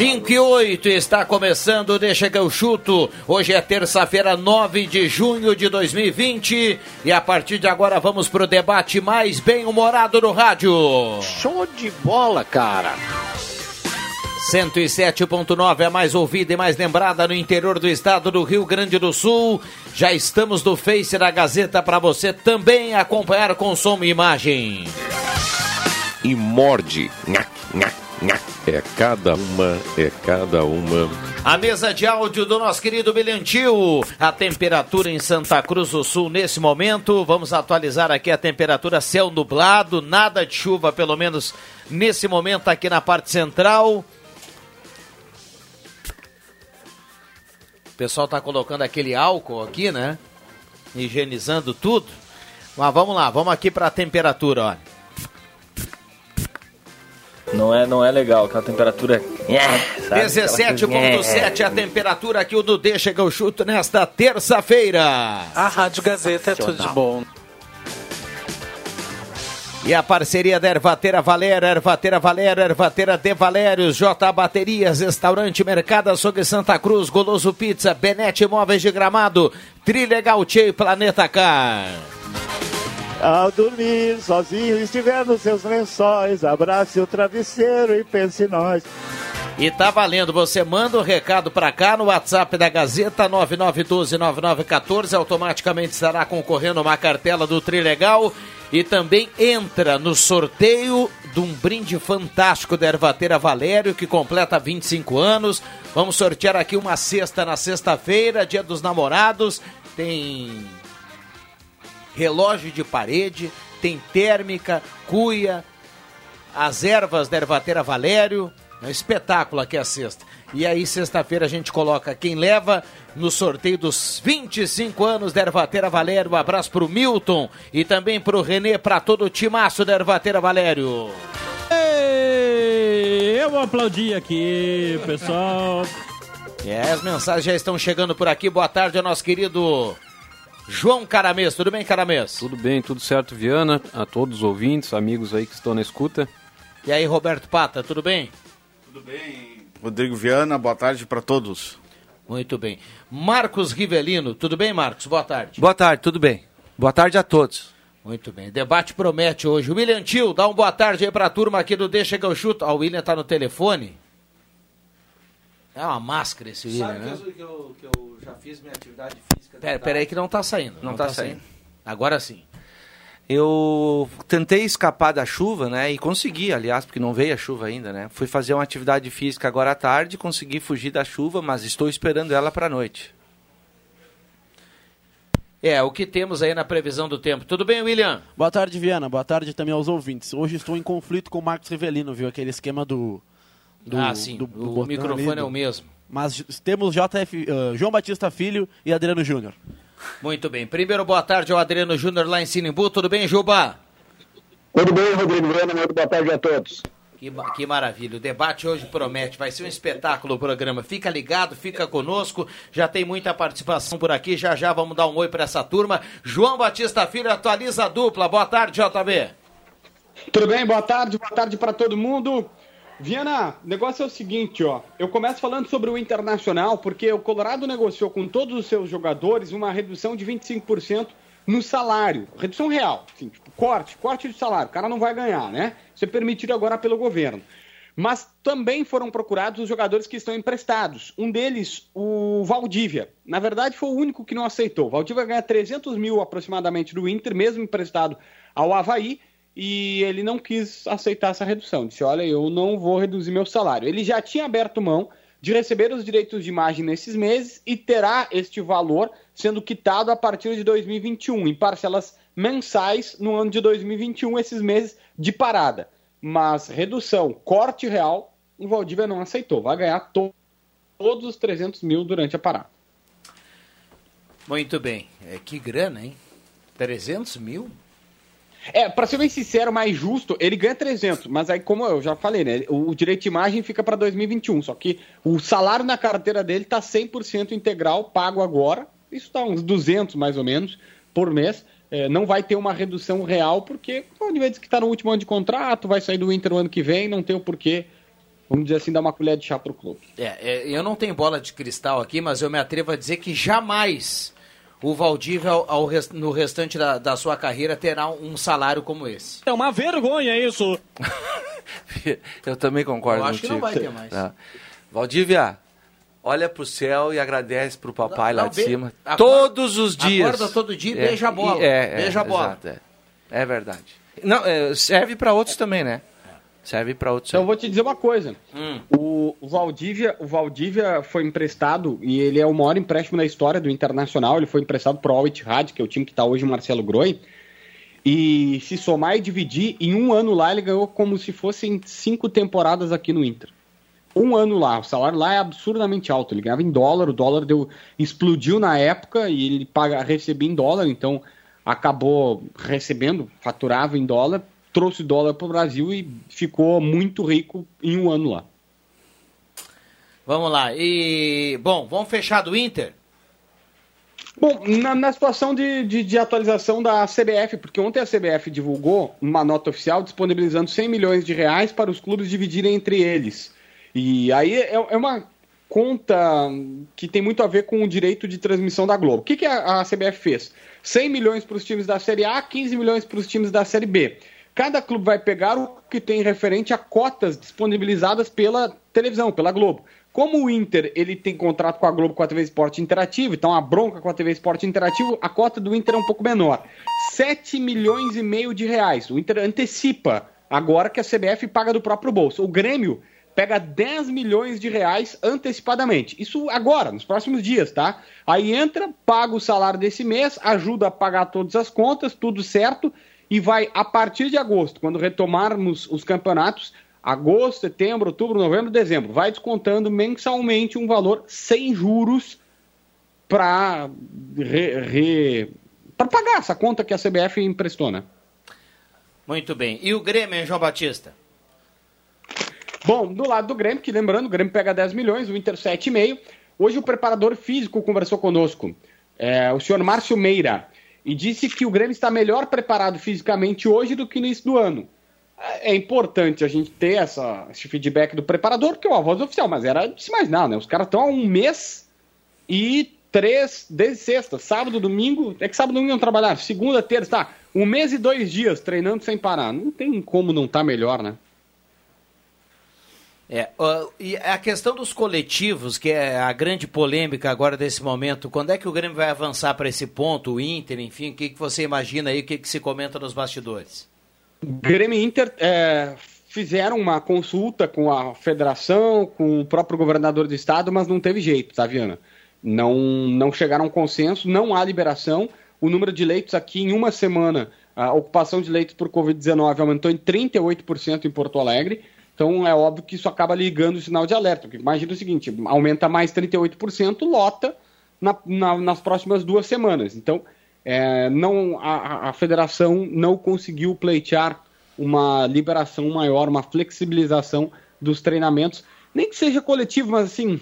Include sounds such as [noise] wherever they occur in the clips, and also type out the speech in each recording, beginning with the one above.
Cinco e oito está começando, deixa que eu chuto. Hoje é terça-feira, 9 de junho de 2020 e a partir de agora vamos pro debate mais bem-humorado no rádio. Show de bola, cara. 107.9 é a mais ouvida e mais lembrada no interior do estado do Rio Grande do Sul. Já estamos no Face da Gazeta para você também acompanhar com som e imagem. E morde. Nha, nha, nha. É cada uma, é cada uma. A mesa de áudio do nosso querido Bilhantil. A temperatura em Santa Cruz do Sul nesse momento. Vamos atualizar aqui a temperatura céu nublado, nada de chuva, pelo menos nesse momento aqui na parte central. O pessoal tá colocando aquele álcool aqui, né? Higienizando tudo. Mas vamos lá, vamos aqui para a temperatura, ó. Não é, não é legal, aquela temperatura. é, 17.7 a temperatura aqui o do Deixa que eu chuto nesta terça-feira. A Rádio Gazeta é tudo de bom. E a parceria da Ervateira Valéria, Ervateira Valéria, Ervateira de Valérios, J Baterias, Restaurante Mercado Açougue Santa Cruz, Goloso Pizza, Benete Imóveis de Gramado, Trilegal Tchê Planeta Car. Ao dormir sozinho, estiver nos seus lençóis, abrace o travesseiro e pense em nós. E tá valendo, você manda o um recado pra cá no WhatsApp da Gazeta 99129914, automaticamente estará concorrendo uma cartela do Trilegal e também entra no sorteio de um brinde fantástico da Ervateira Valério, que completa 25 anos. Vamos sortear aqui uma cesta na sexta-feira, dia dos namorados. Tem relógio de parede, tem térmica, cuia, as ervas da Ervateira Valério. É um espetáculo aqui a sexta. E aí, sexta-feira, a gente coloca quem leva no sorteio dos 25 anos da Ervateira Valério. Um abraço pro Milton e também pro Renê, para todo o timaço da Ervateira Valério. Ei, eu vou aplaudir aqui, pessoal. É, as mensagens já estão chegando por aqui. Boa tarde ao nosso querido João Caramês. Tudo bem, Caramês? Tudo bem, tudo certo, Viana. A todos os ouvintes, amigos aí que estão na escuta. E aí, Roberto Pata, tudo bem? Tudo bem, Rodrigo Viana, boa tarde para todos. Muito bem. Marcos Rivelino, tudo bem, Marcos? Boa tarde. Boa tarde, tudo bem. Boa tarde a todos. Muito bem. Debate promete hoje. William Tio, dá uma boa tarde aí para a turma aqui do Deixa que eu chuto. Ah, o William tá no telefone. É uma máscara esse William, Sabe né? que, eu, que, eu, que eu já fiz minha atividade física? Pera, pera aí que não tá saindo. Não, tá, saindo. Agora sim. Eu tentei escapar da chuva, né? E consegui, aliás, porque não veio a chuva ainda, né? Fui fazer uma atividade física agora à tarde, consegui fugir da chuva, mas estou esperando ela para a noite. É, o que temos aí na previsão do tempo. Tudo bem, William? Boa tarde, Viana. Boa tarde também aos ouvintes. Hoje estou em conflito com o Marcos Rivelino, viu? Aquele esquema do. Do ah, sim. do- do o botão microfone ali, é o mesmo. Mas temos JF, ah, João Batista Filho e Adriano Júnior. Muito bem. Primeiro, boa tarde ao Adriano Júnior lá em Sinimbu. Tudo bem, Juba? Tudo bem, Rodrigo Viana? Muito boa tarde a todos. Que, que maravilha. O debate hoje promete. Vai ser um espetáculo o programa. Fica ligado, fica conosco. Já tem muita participação por aqui. Já já vamos dar um oi para essa turma. João Batista Filho atualiza a dupla. Boa tarde, JB. Tudo bem? Boa tarde, boa tarde para todo mundo. Viana, o negócio é o seguinte, ó. Eu começo falando sobre o Internacional, porque o Colorado negociou com todos os seus jogadores uma redução de 25% no salário, redução real, assim, tipo, corte, corte de salário, o cara não vai ganhar, né? Isso é permitido agora pelo governo. Mas também foram procurados os jogadores que estão emprestados. Um deles, o Valdívia. Na verdade, foi o único que não aceitou. O Valdívia ganha 300 mil aproximadamente do Inter, mesmo emprestado ao Havaí, e ele não quis aceitar essa redução. Disse: Olha, eu não vou reduzir meu salário. Ele já tinha aberto mão de receber os direitos de imagem nesses meses e terá este valor sendo quitado a partir de 2021, em parcelas mensais no ano de 2021, esses meses de parada mas redução, corte real, o Valdívia não aceitou. Vai ganhar to todos os 300 mil durante a parada. Muito bem. É, que grana, hein? 300 mil? É, para ser bem sincero, mais justo, ele ganha 300, mas aí, como eu já falei, né, o, direito de imagem fica para 2021, só que o salário na carteira dele tá 100% integral, pago agora, isso tá uns 200 mais ou menos por mês, é, não vai ter uma redução real, porque o Oliveira que está no último ano de contrato, vai sair do Inter no ano que vem, não tem o porquê, vamos dizer assim, dar uma colher de chá para o clube. É, é, eu não tenho bola de cristal aqui, mas eu me atrevo a dizer que jamais o Valdívia, ao, ao rest, no restante da, da, sua carreira, terá um salário como esse. É uma vergonha isso! [laughs] eu também concordo Eu acho contigo. que não vai ter mais. Não. Valdívia, olha pro céu e agradece pro papai Não, lá não, de cima. acorda- todos os dias. acorda todo dia e É, beija a bola. É, é, Beija a bola. exato, é. É verdade. Não, é, serve para outros também, né? Serve para outros. Então eu vou te dizer uma coisa. Hum. O, o Valdívia, o Valdívia foi emprestado e ele é o maior empréstimo da história do Internacional. Ele foi emprestado pro Al Ittihad, que é o time que está hoje o Marcelo Groi. E se somar e dividir, em um ano lá ele ganhou como se fossem cinco temporadas aqui no Inter. Um ano lá, o salário lá é absurdamente alto. Ele ganhava em dólar, o dólar deu, explodiu na época e ele paga, recebia em dólar, então acabou recebendo, faturava em dólar, trouxe dólar para o Brasil e ficou muito rico em um ano lá. Vamos lá. E, bom, vamos fechar do Inter? Bom, na, na situação de, de, de atualização da CBF, porque ontem a CBF divulgou uma nota oficial disponibilizando 100 milhões de reais para os clubes dividirem entre eles. E aí é, é uma conta que tem muito a ver com o direito de transmissão da Globo. O que, que a, a CBF fez? 100 milhões para os times da Série A, 15 milhões para os times da Série B. Cada clube vai pegar o que tem referente a cotas disponibilizadas pela televisão, pela Globo. Como o Inter ele tem contrato com a Globo com a TV Esporte Interativo, então a bronca com a TV Esporte Interativo, a cota do Inter é um pouco menor. 7 milhões e meio de reais. O Inter antecipa agora que a CBF paga do próprio bolso. O Grêmio pega 10 milhões de reais antecipadamente. Isso agora, nos próximos dias, tá? Aí entra, paga o salário desse mês, ajuda a pagar todas as contas, tudo certo, e vai a partir de agosto, quando retomarmos os campeonatos, agosto, setembro, outubro, novembro, dezembro, vai descontando mensalmente um valor sem juros para re, re, para pagar essa conta que a CBF emprestou, né? Muito bem. E o Grêmio, João Batista? Bom, do lado do Grêmio, que lembrando, o Grêmio pega 10 milhões, o Inter 7,5. Hoje o preparador físico conversou conosco, é, o senhor Márcio Meira, e disse que o Grêmio está melhor preparado fisicamente hoje do que no início do ano. É importante a gente ter essa, esse feedback do preparador, porque é uma voz oficial, mas era de se imaginar, né? Os caras estão há um mês e três, desde sexta, sábado, domingo, é que sábado não trabalhar, segunda, terça, tá, um mês e dois dias treinando sem parar. Não tem como não estar tá melhor, né? É, uh, e a questão dos coletivos, que é a grande polêmica agora desse momento, quando é que o Grêmio vai avançar para esse ponto, o Inter, enfim, o que, que você imagina aí, o que, que se comenta nos bastidores? Grêmio e Inter é, fizeram uma consulta com a federação, com o próprio governador do estado, mas não teve jeito, tá, Viana? Não, não chegaram a um consenso, não há liberação. O número de leitos aqui em uma semana, a ocupação de leitos por Covid-19 aumentou em 38% em Porto Alegre. Então é óbvio que isso acaba ligando o sinal de alerta. Porque imagina o seguinte: aumenta mais 38%, lota na, na, nas próximas duas semanas. Então é, não, a, a federação não conseguiu pleitear uma liberação maior, uma flexibilização dos treinamentos, nem que seja coletivo, mas assim,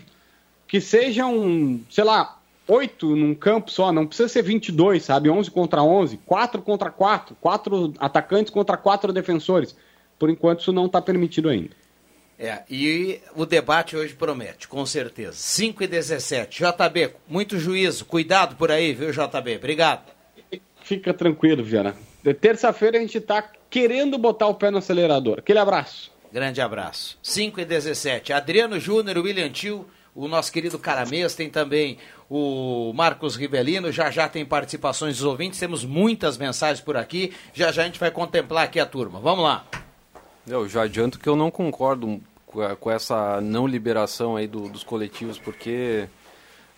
que sejam, sei lá, oito num campo só, não precisa ser 22, sabe? 11 contra 11, 4 contra 4, quatro atacantes contra quatro defensores. Por enquanto isso não está permitido ainda. É, e o debate hoje promete, com certeza. 5 e 17. JB, muito juízo. Cuidado por aí, viu, JB? Obrigado. fica tranquilo, Viana. Terça-feira a gente tá querendo botar o pé no acelerador. Aquele abraço. Grande abraço. 5 e 17. Adriano Júnior, William Tio, o nosso querido Caramês, tem também o Marcos Rivelino, já já tem participações dos ouvintes, temos muitas mensagens por aqui, já já a gente vai contemplar aqui a turma. Vamos lá. Eu já adianto que eu não concordo com essa não liberação aí do- dos coletivos, porque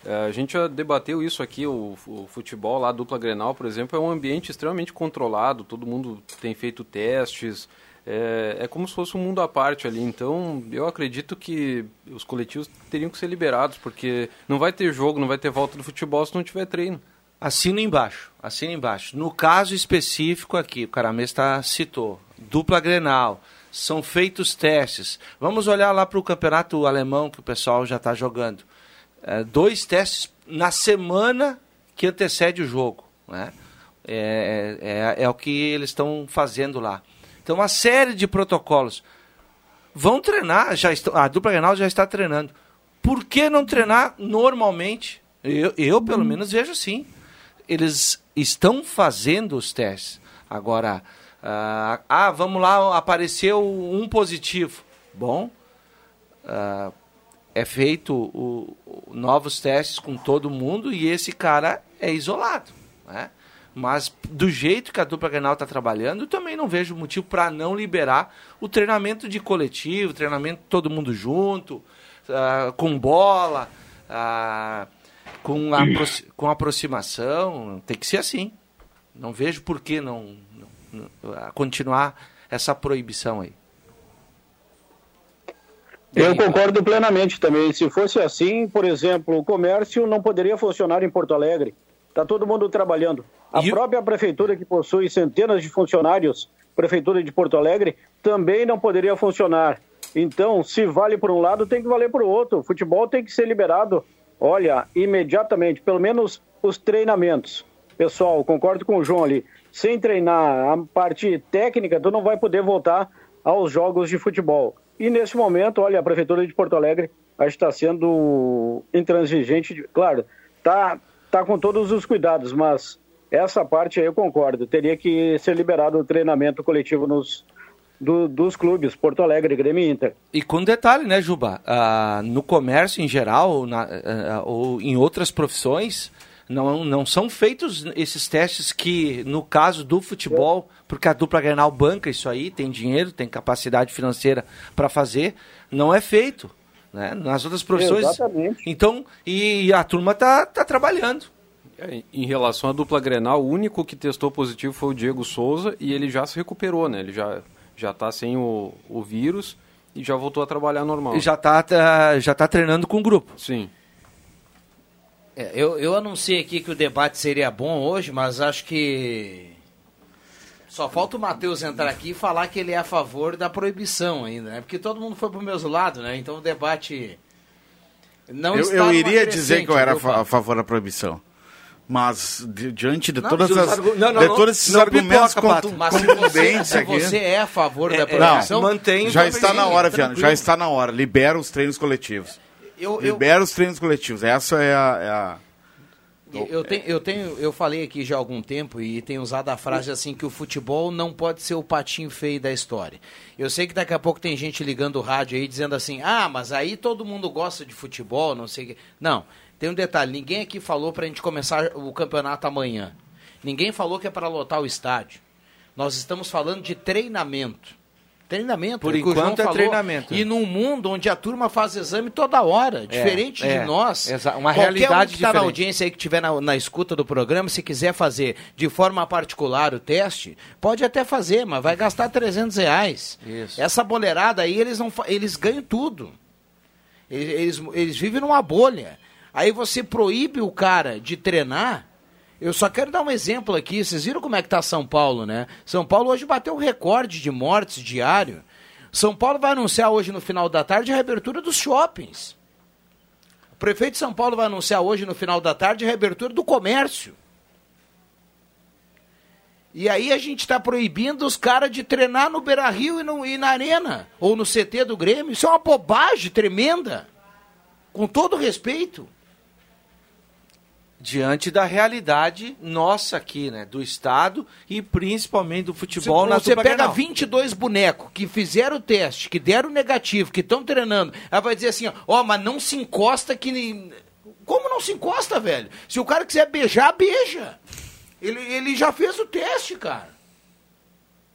é, a gente já debateu isso aqui, o, o futebol lá, a dupla Grenal, por exemplo, é um ambiente extremamente controlado, todo mundo tem feito testes, é, é como se fosse um mundo à parte ali, então eu acredito que os coletivos teriam que ser liberados, porque não vai ter jogo, não vai ter volta do futebol se não tiver treino. Assina embaixo, assina embaixo. No caso específico aqui, o Caramês tá, citou, dupla Grenal, são feitos testes. Vamos olhar lá para o campeonato alemão que o pessoal já está jogando. É, dois testes na semana que antecede o jogo. Né? É, é, é o que eles estão fazendo lá. Então, uma série de protocolos. Vão treinar, já estão, a dupla Grenal já está treinando. Por que não treinar normalmente? Eu, eu pelo menos, vejo assim. Eles estão fazendo os testes. Agora, ah, ah, vamos lá, apareceu um positivo. Bom, ah, é feito o, o- novos testes com todo mundo e esse cara é isolado. Né? Mas do jeito que a dupla Grenal está trabalhando, eu também não vejo motivo para não liberar o treinamento de coletivo, treinamento todo mundo junto, ah, com bola, ah, com, aproxi- com aproximação. Tem que ser assim. Não vejo por que não, não- ah, continuar essa proibição aí. Eu concordo plenamente também. Se fosse assim, por exemplo, o comércio não poderia funcionar em Porto Alegre. Está todo mundo trabalhando. A própria prefeitura, que possui centenas de funcionários, prefeitura de Porto Alegre, também não poderia funcionar. Então, se vale por um lado, tem que valer por outro. O futebol tem que ser liberado, olha, imediatamente, pelo menos os treinamentos. Pessoal, concordo com o João ali. Sem treinar a parte técnica, tu não vai poder voltar aos jogos de futebol. E nesse momento, olha, a Prefeitura de Porto Alegre está sendo intransigente. Claro, tá, tá com todos os cuidados, mas essa parte aí eu concordo. Teria que ser liberado o treinamento coletivo nos, do- dos clubes, Porto Alegre, Grêmio e Inter. E com detalhe, né, Juba? Ah, no comércio em geral, na- ah, ou em outras profissões, não, não são feitos esses testes que, no caso do futebol, porque a dupla Grenal banca isso aí, tem dinheiro, tem capacidade financeira para fazer, não é feito. Né? Nas outras profissões. Exatamente. Então, e a turma tá, tá trabalhando. É, Em relação à dupla Grenal, o único que testou positivo foi o Diego Souza e ele já se recuperou, né? Ele já já tá sem o, o vírus e já voltou a trabalhar normal. E já tá, tá- já tá treinando com o grupo. Sim. É, eu, eu anunciei aqui que o debate seria bom hoje, mas acho que. Só falta o Matheus entrar aqui e falar que ele é a favor da proibição ainda, né? Porque todo mundo foi pro mesmo lado, né? Então o debate. Não eu está eu iria dizer que eu era a favor da proibição. Mas, di- diante de Não, todas as, argu- não, não, de não, todos esses não argumentos pipoca, Mas se você- se aqui... você é a favor da Não, proibição, já está na hora, Viana, tranquilo. já está na hora. Libera os treinos coletivos. Eu- eu- Libera os treinos coletivos. Essa é a... é a- Eu, eu tenho, eu tenho, eu falei aqui já há algum tempo e tenho usado a frase assim que o futebol não pode ser o patinho feio da história. Eu sei que daqui a pouco tem gente ligando o rádio aí dizendo assim, ah, mas aí todo mundo gosta de futebol, não sei o quê. Não, tem um detalhe, ninguém aqui falou pra gente começar o campeonato amanhã. Ninguém falou que é para lotar o estádio. Nós estamos falando de treinamento. Treinamento. Por é enquanto é falou. treinamento. E num mundo onde a turma faz exame toda hora, diferente é, de nós. exa- uma qualquer realidade um que tá na audiência aí que estiver na, na escuta do programa, se quiser fazer de forma particular o teste, pode até fazer, mas vai gastar 300 reais. Isso. Essa boleirada aí, eles, não, eles ganham tudo. Eles, eles, eles vivem numa bolha. Aí você proíbe o cara de treinar. Eu só quero dar um exemplo aqui. Vocês viram como é que tá São Paulo, né? São Paulo hoje bateu o recorde de mortes diário. São Paulo vai anunciar hoje no final da tarde a reabertura dos shoppings. O prefeito de São Paulo vai anunciar hoje no final da tarde a reabertura do comércio. E aí a gente está proibindo os caras de treinar no Beira Rio e, no- e na Arena, ou no CT do Grêmio. Isso é uma bobagem tremenda. Com todo respeito. Diante da realidade nossa aqui, né? Do Estado e principalmente do futebol Se na você pega Grenal. 22 bonecos que fizeram o teste, que deram negativo, que estão treinando, aí vai dizer assim, ó, ó, mas não se encosta que... nem- Como não se encosta, velho? Se o cara quiser beijar, beija. Ele, ele já fez o teste, cara.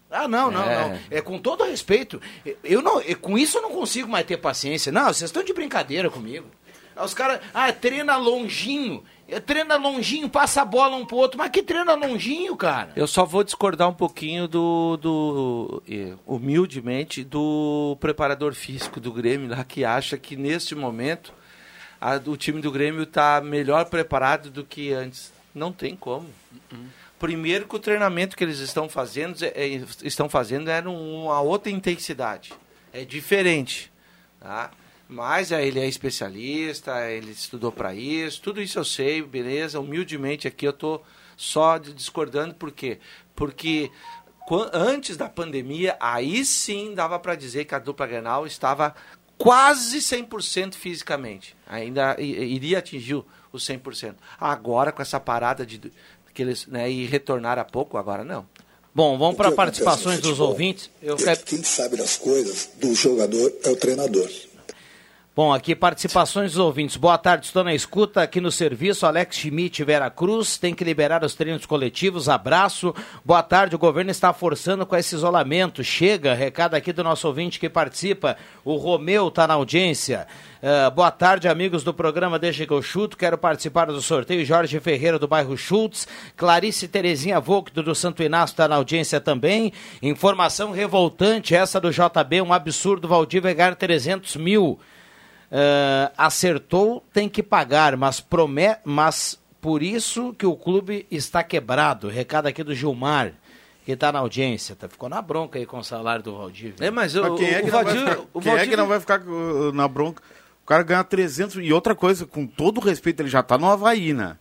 Ah, não, não, É. não. É com todo respeito. Eu não, eu- com isso eu não consigo mais ter paciência. Não, vocês estão de brincadeira comigo. Os caras, ah, treina longinho. Treina longinho, passa a bola um pro outro. Mas que treina longinho, cara? Eu só vou discordar um pouquinho do, do humildemente, do preparador físico do Grêmio lá, que acha que neste momento a- o time do Grêmio está melhor preparado do que antes. Não tem como. Primeiro que o treinamento que eles estão fazendo, é, estão fazendo é numa outra intensidade. É diferente. Tá? Mas é, ele é especialista, ele estudou para isso, tudo isso eu sei, beleza. Humildemente aqui eu tô só discordando, por quê? Porque antes da pandemia, aí sim dava para dizer que a dupla Grenal estava quase 100% fisicamente. Ainda iria atingir o- os 100%. Agora, com essa parada de que eles né, e retornar há pouco, agora não. Bom, vamos para participações dos ouvintes. Eu Quem sabe das coisas do jogador é o treinador. Bom, aqui participações dos ouvintes. Boa tarde, estou na escuta aqui no serviço. Alex Schmidt, Vera Cruz, tem que liberar os treinos coletivos. Abraço. Boa tarde, o governo está forçando com esse isolamento. Chega, recado aqui do nosso ouvinte que participa. O Romeu está na audiência. Ah, boa tarde, amigos do programa Deixa que eu chuto. Quero participar do sorteio. Jorge Ferreira, do bairro Schultz. Clarice Terezinha Volkdo, do Santo Inácio, está na audiência também. Informação revoltante, essa do JB. Um absurdo, Valdívia ganhar 300 mil. Ah, acertou, tem que pagar, mas, prome mas por isso que o clube está quebrado. Recado aqui do Gilmar, que está na audiência. Tá, ficou na bronca aí com o salário do Valdívia. É, mas Mas quem é que, não, vai ficar, quem é que não vai ficar uh, na bronca? O cara ganha 300. E outra coisa, com todo respeito, ele já tá no Havaí, né?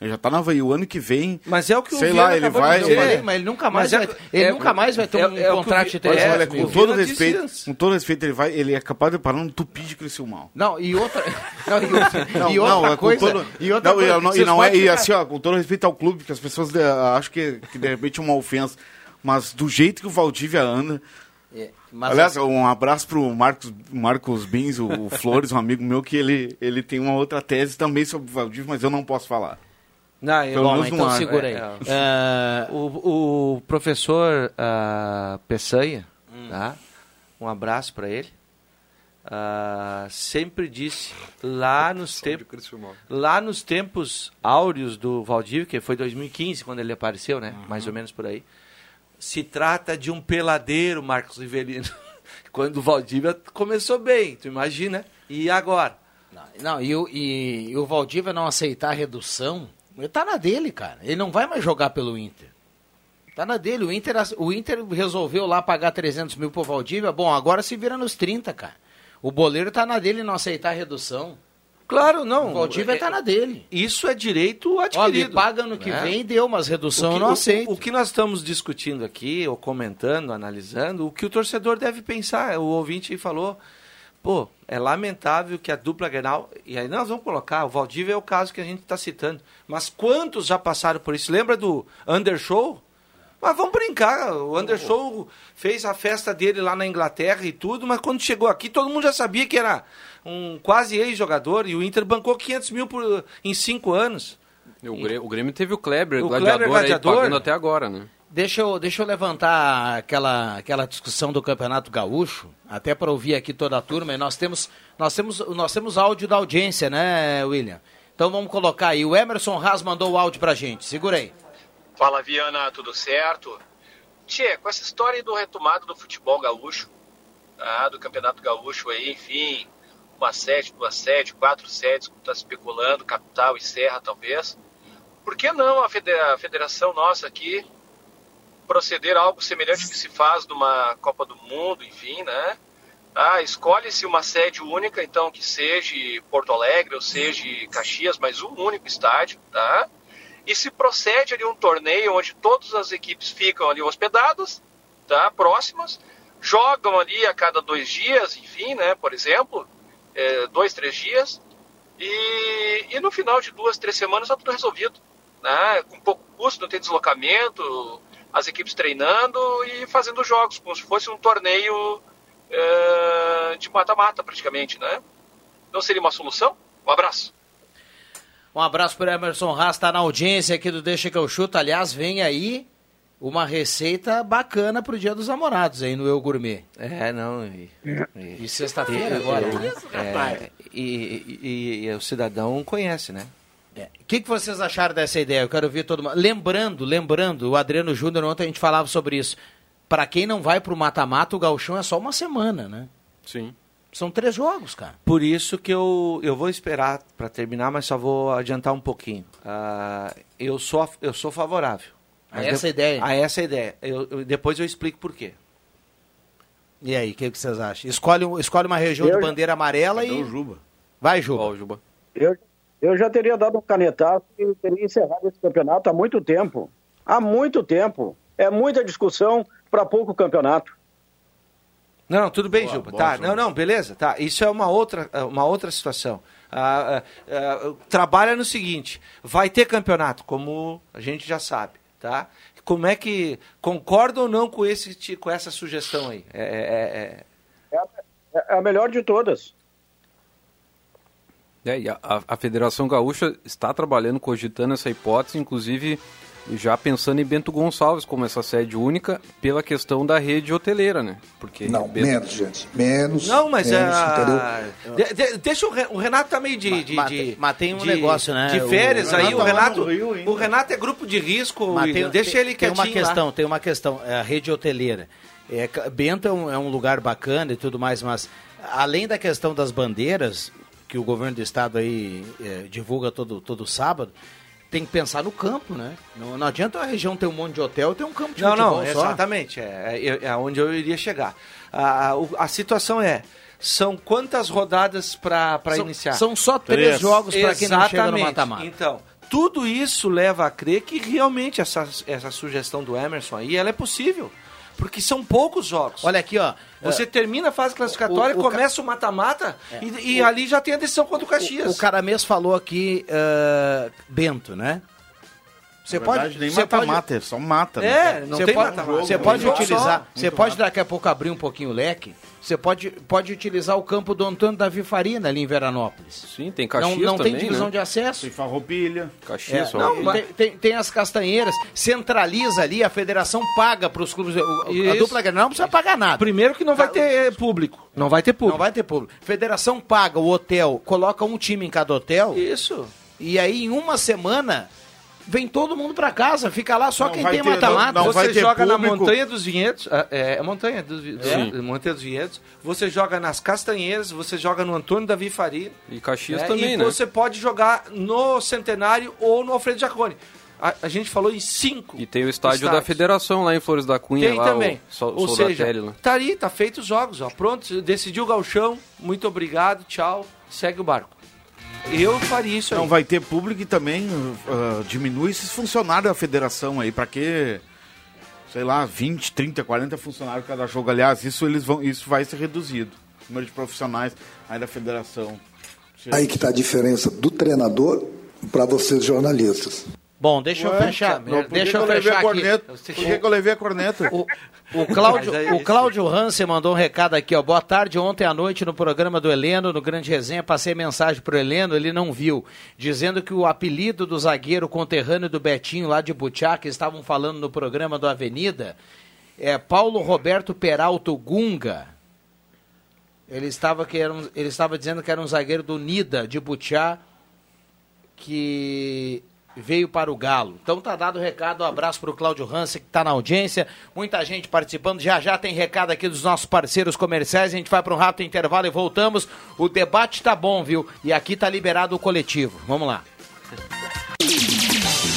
Ele já tá no Havaí. O ano que vem. Mas é o que o Sei lá, ele vai. dizer. vai- Mas ele nunca mais, Mas é- vai, ele é- nunca mais vai ter é- um é contrato de Mas 300 olha, mil. com todo respeito, com todo respeito, ele vai, ele é capaz de parar no tupi de Criciúmal. Não, e outra, [laughs] não, e outra, Não, e outra não, é coisa, todo- e outra não, coisa, e não- e não é, e assim, ó, com todo respeito ao clube, que as pessoas eh, acham que, que de repente é uma ofensa, mas do jeito que o Valdívia anda. É, mas Aliás, assim- um abraço pro Marcos, Marcos Bins, o, o Flores, um amigo meu, que ele, ele tem uma outra tese também sobre o Valdívia, mas eu não posso falar. Não, eu- Pelo Bom, menos então segura aí. É, é. Ah, O, o professor ah, Peçanha, tá? um abraço para ele, ah, sempre disse lá nos tempos lá nos tempos áureos do Valdívia, que foi 2015 quando ele apareceu, né? Mais ou menos por aí. Se trata de um peladeiro, Marcos Rivelino. [laughs] quando o Valdívia começou bem, tu imagina? E agora? Não, e, o- e- e o Valdívia não aceitar a redução, ele tá na dele, cara. Ele não vai mais jogar pelo Inter. Tá na dele. O Inter, o Inter resolveu lá pagar 300 mil pro Valdívia. Bom, agora se vira nos 30, cara. O boleiro tá na dele não aceitar a redução. Claro, não. O Valdívia É- tá na dele. Isso é direito adquirido. ele paga no que né? vem, deu, mas redução que- não aceito. O, que nós estamos discutindo aqui, ou comentando, analisando, o que o torcedor deve pensar. O ouvinte falou, pô, é lamentável que a dupla Grenal, e aí nós vamos colocar, o Valdívia é o caso que a gente está citando, mas quantos já passaram por isso? Lembra do Undershow? Mas vamos brincar, o Undershow fez a festa dele lá na Inglaterra e tudo, mas quando chegou aqui todo mundo já sabia que era um quase ex-jogador e o Inter bancou 500 mil por, em cinco anos. O Grêmio, o Grêmio teve o Kleber, O gladiador, Kleber gladiador? aí, pagando até agora, né? Deixa eu, deixa eu levantar aquela, aquela discussão do Campeonato Gaúcho, até para ouvir aqui toda a turma. E nós temos, nós temos, nós temos áudio da audiência, né, William? Então vamos colocar aí. O Emerson Haas mandou o áudio pra gente. Segura aí. Fala Viana, tudo certo? Tchê, com essa história do retomado do futebol gaúcho, tá? do campeonato gaúcho aí, enfim, uma sede, duas sedes, quatro sedes, como está especulando, capital e serra talvez. Por que não a federação nossa aqui proceder algo semelhante que se faz numa Copa do Mundo, enfim, né? Ah, escolhe-se uma sede única, então que seja Porto Alegre ou seja Caxias, mas um único estádio, tá? E se procede ali um torneio onde todas as equipes ficam ali hospedadas, tá? Próximas, jogam ali a cada dois dias, enfim, né? Por exemplo, é, dois, três dias, E, e no final de duas, três semanas está tudo resolvido. Né? Com pouco custo, não tem deslocamento, as equipes treinando e fazendo jogos, como se fosse um torneio é, de mata-mata praticamente, né? Não seria uma solução? Um abraço. Um abraço para Emerson Haas, está na audiência aqui do Deixa que eu chuto. Aliás, vem aí uma receita bacana pro Dia dos Namorados aí no Eu Gourmet. É, não. E, e sexta-feira agora, né? É, e, e, e, o cidadão conhece, né? O é. que, que vocês acharam dessa ideia? Eu quero ouvir todo mundo. Lembrando, lembrando, o Adriano Júnior, ontem a gente falava sobre isso. Para quem não vai pro mata-mata, o galchão é só uma semana, né? Sim. São três jogos, cara. Por isso que eu, eu vou esperar para terminar, mas só vou adiantar um pouquinho. Uh, eu, sou, eu sou favorável. A essa de... ideia? A essa ideia. Eu, eu, depois eu explico por quê. E aí, o que, que, vocês acham? Escolhe, escolhe uma região eu... de bandeira amarela e... Juba. Vai, Juba. Oh, Juba. Eu, eu já teria dado um canetaço e teria encerrado esse campeonato há muito tempo. Há muito tempo. É muita discussão para pouco campeonato. Não, tudo bem, boa, Juba. Boa, tá, não, não, beleza. Tá. Isso é uma outra, é uma outra situação. Ah, ah, ah, trabalha no seguinte: vai ter campeonato, como a gente já sabe, tá? Como é que concorda ou não com esse com essa sugestão aí? É, é, é... é, é a melhor de todas. É, a, a Federação Gaúcha está trabalhando, cogitando essa hipótese, inclusive já pensando em Bento Gonçalves como essa sede única pela questão da rede hoteleira, né? Porque não, Bento... menos, gente. Menos. Não, mas menos, a... de, de, deixa o, Re... o Renato também tá de, de, mas, de, mas tem um de, negócio, né? De férias o aí, o Renato. o Renato é grupo de risco. Tem, deixa tem, ele quietinho. Tem uma questão, lá. tem uma questão. É a rede hoteleira. É, Bento é um, é um lugar bacana e tudo mais, mas além da questão das bandeiras, que o governo do estado aí é, divulga todo, todo sábado, tem que pensar no campo, né? Não, não adianta a região ter um monte de hotel, ter um campo de não, futebol não, exatamente, é, é, é onde eu iria chegar. A, a, a situação é, são quantas rodadas para iniciar? São só três, três. jogos para quem não chega no mata-mata. Então, tudo isso leva a crer que realmente essa, essa sugestão do Emerson aí, ela é possível. Porque são poucos jogos. Olha aqui, ó. Você uh, termina a fase classificatória, o, o, começa o mata-mata é. e, e o, ali já tem a decisão contra o Caxias. O, o Caramês falou aqui, uh, Bento, né? Você pode nem mata-mata, é só mata. É, né? não você tem pode, Você pode utilizar, você pode daqui a pouco abrir um pouquinho o leque. Você pode, pode utilizar o campo do Antônio Davi Farina ali em Veranópolis. Sim, tem Caxias Não, não também, tem divisão né? de acesso. Tem Farroupilha. Caxias, é, não, tem, tem, tem, as castanheiras, centraliza ali, a federação paga para os clubes. A dupla Granal não precisa pagar nada. Primeiro que não vai ter público. Não vai ter público. Não vai ter público. Federação paga o hotel, coloca um time em cada hotel. Isso. E aí, em uma semana, vem todo mundo para casa, fica lá só não quem tem mata-mata. Você joga público. na Montanha dos Vinhedos, é, é, é Montanha dos, é, Montanha dos Vinhedos, você joga nas Castanheiras, você joga no Antônio Davi Faria. E Caxias é, também, e né? você pode jogar no Centenário ou no Alfredo Jaconi. A, a, gente falou em cinco. E tem o estádio estádios. da Federação lá em Flores da Cunha. Tem lá, também. O, Ou seja, tá ali, tá feito os jogos. Ó. Pronto, decidiu o galchão. Muito obrigado, tchau. Segue o barco. Eu faria isso Não aí. vai ter público e também uh, diminui esses funcionários da federação aí, para que sei lá, 20, 30, 40 funcionários cada jogo. Aliás, isso eles vão, isso vai ser reduzido. O número de profissionais aí da federação. Aí que tá a diferença do treinador para vocês jornalistas. Bom, deixa Ué, eu fechar. deixa eu fechar aqui. Corneta? Por que, que eu levei a corneta? O, o Cláudio, [laughs] é o Cláudio Hansen mandou um recado aqui, ó. Boa tarde. Ontem à noite no programa do Heleno, no Grande Resenha, passei mensagem pro Heleno, ele não viu, dizendo que o apelido do zagueiro conterrâneo do Betinho lá de Butiá, que estavam falando no programa do Avenida, é Paulo Roberto Peralto Gunga. Ele estava, que era um, ele estava dizendo que era um zagueiro do Nida de Butiá, que veio para o Galo. Então tá dado o recado, um abraço para o Cláudio Hansen que está na audiência, muita gente participando, já já tem recado aqui dos nossos parceiros comerciais, a gente vai para um rápido intervalo e voltamos. O debate tá bom, viu? E aqui tá liberado o coletivo. Vamos lá.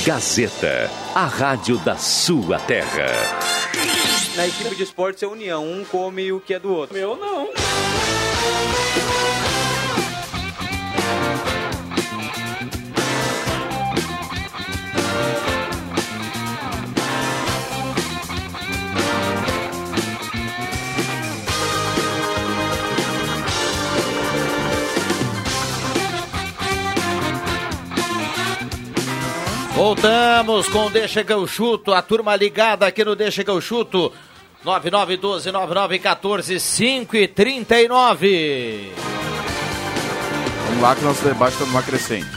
Gazeta, a rádio da sua terra. Na equipe de esportes é união, um come o que é do outro. Meu não. Voltamos com Deixa que eu chuto, a turma ligada aqui no Deixa que eu chuto. 9912-9914, 5 e 39. Vamos lá que nosso debate está numa crescente.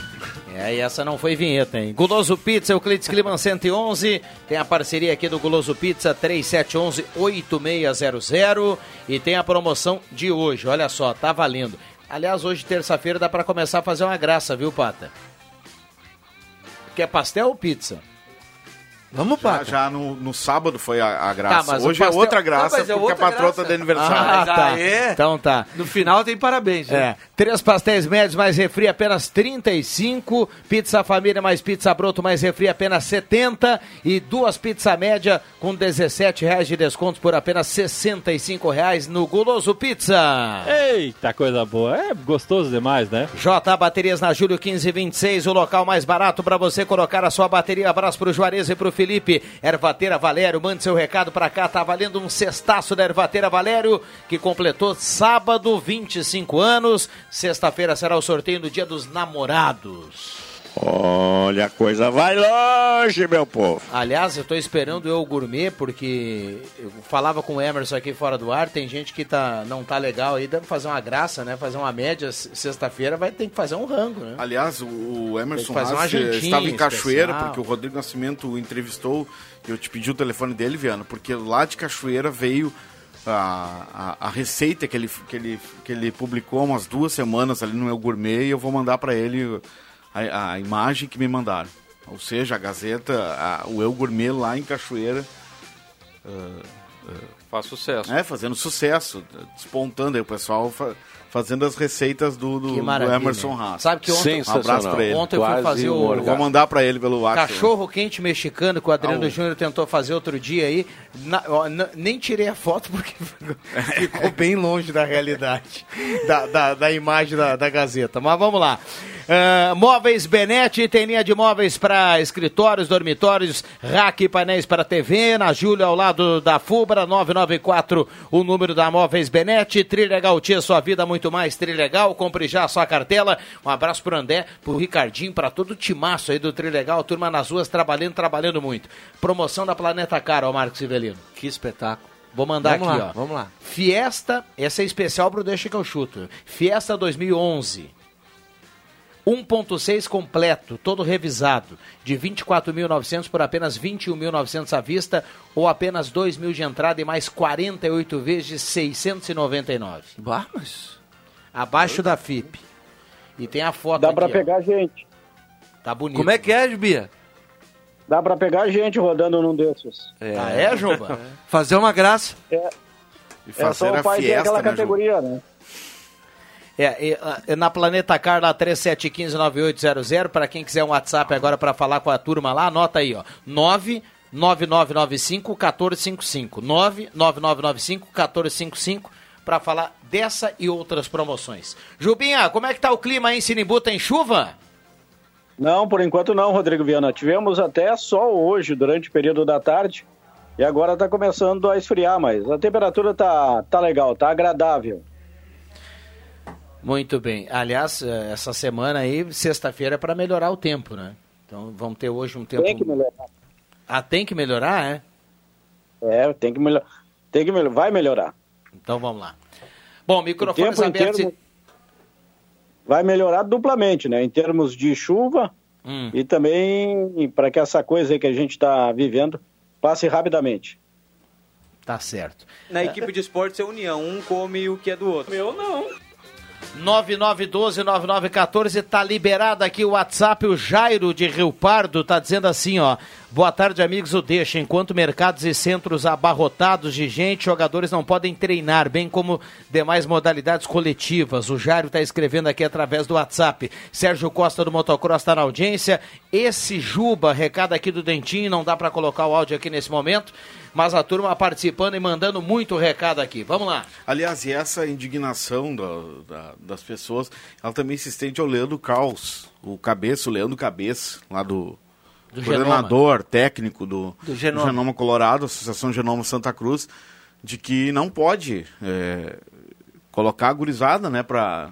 É, e essa não foi vinheta, hein? Guloso Pizza, Euclides Climan [laughs] 111. Tem a parceria aqui do Guloso Pizza 3711-8600. E tem a promoção de hoje. Olha só, tá valendo. Aliás, hoje, terça-feira, dá para começar a fazer uma graça, viu, Pata? Quer pastel ou pizza? Vamos, já, já no, no sábado foi a, a graça. Tá, Hoje pastel... é outra graça, não, é porque outra a patroa tá de aniversário. Ah, tá. Então tá. No final tem parabéns. É. Três pastéis médios mais refri apenas 35. Pizza família mais pizza broto mais refri apenas 70. E duas pizza média com 17 reais de desconto por apenas 65 reais no Guloso Pizza. Eita, coisa boa. É gostoso demais, né? J Baterias na Júlio 1526, o local mais barato para você colocar a sua bateria. Abraço pro Juarez e pro Felipe. Ervateira Valério, mande seu recado para cá. Tá valendo um cestaço da Ervateira Valério, que completou sábado 25 anos. Sexta-feira será o sorteio do Dia dos Namorados. Olha, a coisa vai longe, meu povo. Aliás, eu estou esperando eu gourmet, porque eu falava com o Emerson aqui fora do ar, tem gente que tá, não tá legal aí, deve fazer uma graça, né? Fazer uma média, sexta-feira vai ter que fazer um rango, né? Aliás, o Emerson Haas estava em Cachoeira, especial. porque o Rodrigo Nascimento o entrevistou, e eu te pedi o telefone dele, Viana, porque lá de Cachoeira veio a, a, a, receita que ele, que, ele, que ele publicou há umas duas semanas ali no meu gourmet e eu vou mandar para ele a, a, imagem que me mandaram. Ou seja, a Gazeta, a, o Eu Gourmet lá em Cachoeira. Uh, uh, Faz sucesso. É, fazendo sucesso, despontando aí o pessoal fa fazendo as receitas do, do, do Emerson Haas. Sabe que ontem, um abraço pra ele. Ontem eu fui fazer o... Vou mandar pra ele pelo WhatsApp. Cachorro quente mexicano que o Adriano ah, Júnior tentou fazer outro dia aí. Na, ó, nem tirei a foto porque [laughs] ficou bem longe da realidade, da, da, da imagem da, da Gazeta. Mas vamos lá. Uh, móveis Benete, tem linha de móveis para escritórios, dormitórios, rack e painéis para TV, na Júlia ao lado da Fubra, 994, o número da Móveis Benete, Trilegal Tia, sua vida muito mais Trilegal, compre já a sua cartela, um abraço pro André, pro Ricardinho, para todo o timaço aí do Trilegal, turma nas ruas trabalhando, trabalhando muito. Promoção da Planeta Cara, ó Marcos Sivelino. Que espetáculo. Vou mandar vamos aqui, lá, ó. Vamos lá. Fiesta, essa é especial pro Deixa que eu chuto. Fiesta 2011. 1.6 completo, todo revisado, de 24.900 por apenas 21.900 à vista ou apenas 2 mil de entrada e mais 48 vezes de 699. Bah, mas... Abaixo da FIP. E tem a foto Dá aqui, pra ó. pegar gente. Tá bonito. Como é que é, Bia? Dá pra pegar gente rodando num desses. É. Ah, é, Juba? [laughs] Fazer uma graça. É. E fazer é só a o pai fiesta, daquela né, categoria, né? É, é, é, na Planeta Carla 37159800, para quem quiser um WhatsApp agora para falar com a turma lá, anota aí, ó. 99995 1455. 99995 1455 para falar dessa e outras promoções. Jubinha, como é que tá o clima aí em Sinimbu? Tem chuva? Não, por enquanto não, Rodrigo Viana. Tivemos até sol hoje durante o período da tarde e agora está começando a esfriar, mas a temperatura tá, tá legal, tá agradável. Muito bem. Aliás, eh, essa semana aí, sexta-feira, é para melhorar o tempo, né? Então vamos ter hoje um tempo. Tem que melhorar. Ah, tem que melhorar, é? É, tem que melhorar. Tem que melhorar. Vai melhorar. Então vamos lá. Bom, microfones abertos. Termo... Vai melhorar duplamente, né? Em termos de chuva hum. e também para que essa coisa aí que a gente está vivendo passe rapidamente. Tá certo. Na equipe de esportes é união, um come o que é do outro. Meu não. 9912-9914, tá liberado aqui o WhatsApp, o Jairo de Rio Pardo tá dizendo assim, ó, boa tarde amigos, o deixa, enquanto mercados e centros abarrotados de gente, jogadores não podem treinar, bem como demais modalidades coletivas, o Jairo tá escrevendo aqui através do WhatsApp, Sérgio Costa do Motocross tá na audiência, esse Juba, recado aqui do Dentinho, não dá para colocar o áudio aqui nesse momento, mas a turma participando e mandando muito recado aqui. Vamos lá. Aliás, e essa indignação da, das pessoas, ela também se estende ao Leandro Caos, o cabeça, o Leandro Cabeça, lá do, Do coordenador técnico do, Do Genoma. Genoma Colorado, Associação Genoma Santa Cruz, de que não pode é, colocar a gurizada, né, para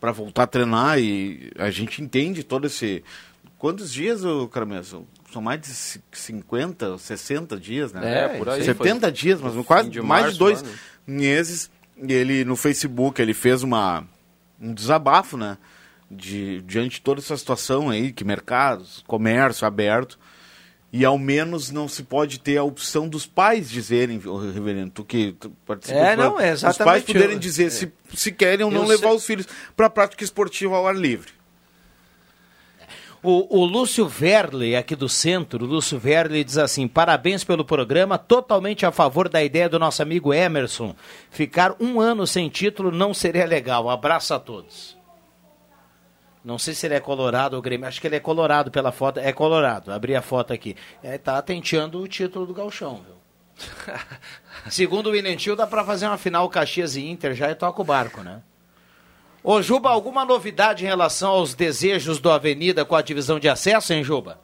para voltar a treinar e a gente entende todo esse quantos dias, o Caramesso? São mais de ci- 50, 60 dias, né? É, por aí, 70 foi dias, mas no quase de mais março de dois lá, né? meses. E ele, no Facebook, ele fez uma, um desabafo, né? De, diante de toda essa situação aí, que mercados, comércio aberto. E ao menos não se pode ter a opção dos pais dizerem, reverendo, tu que tu participa É, não, é Os pais exatamente, poderem eu- dizer se, se querem ou não levar sei- os filhos para a prática esportiva ao ar livre. O, o Lúcio Verle, aqui do centro, o Lúcio Verle diz assim: parabéns pelo programa, totalmente a favor da ideia do nosso amigo Emerson. Ficar um ano sem título não seria legal. Abraço a todos. Não sei se ele é colorado ou Grêmio. Acho que ele é colorado pela foto. É colorado. Abri a foto aqui. É, tá tenteando o título do Galchão, viu? [laughs] Segundo o Tio, dá pra fazer uma final Caxias e Inter já e toca o barco, né? Ô, Juba, alguma novidade em relação aos desejos do Avenida com a divisão de acesso, hein, Juba?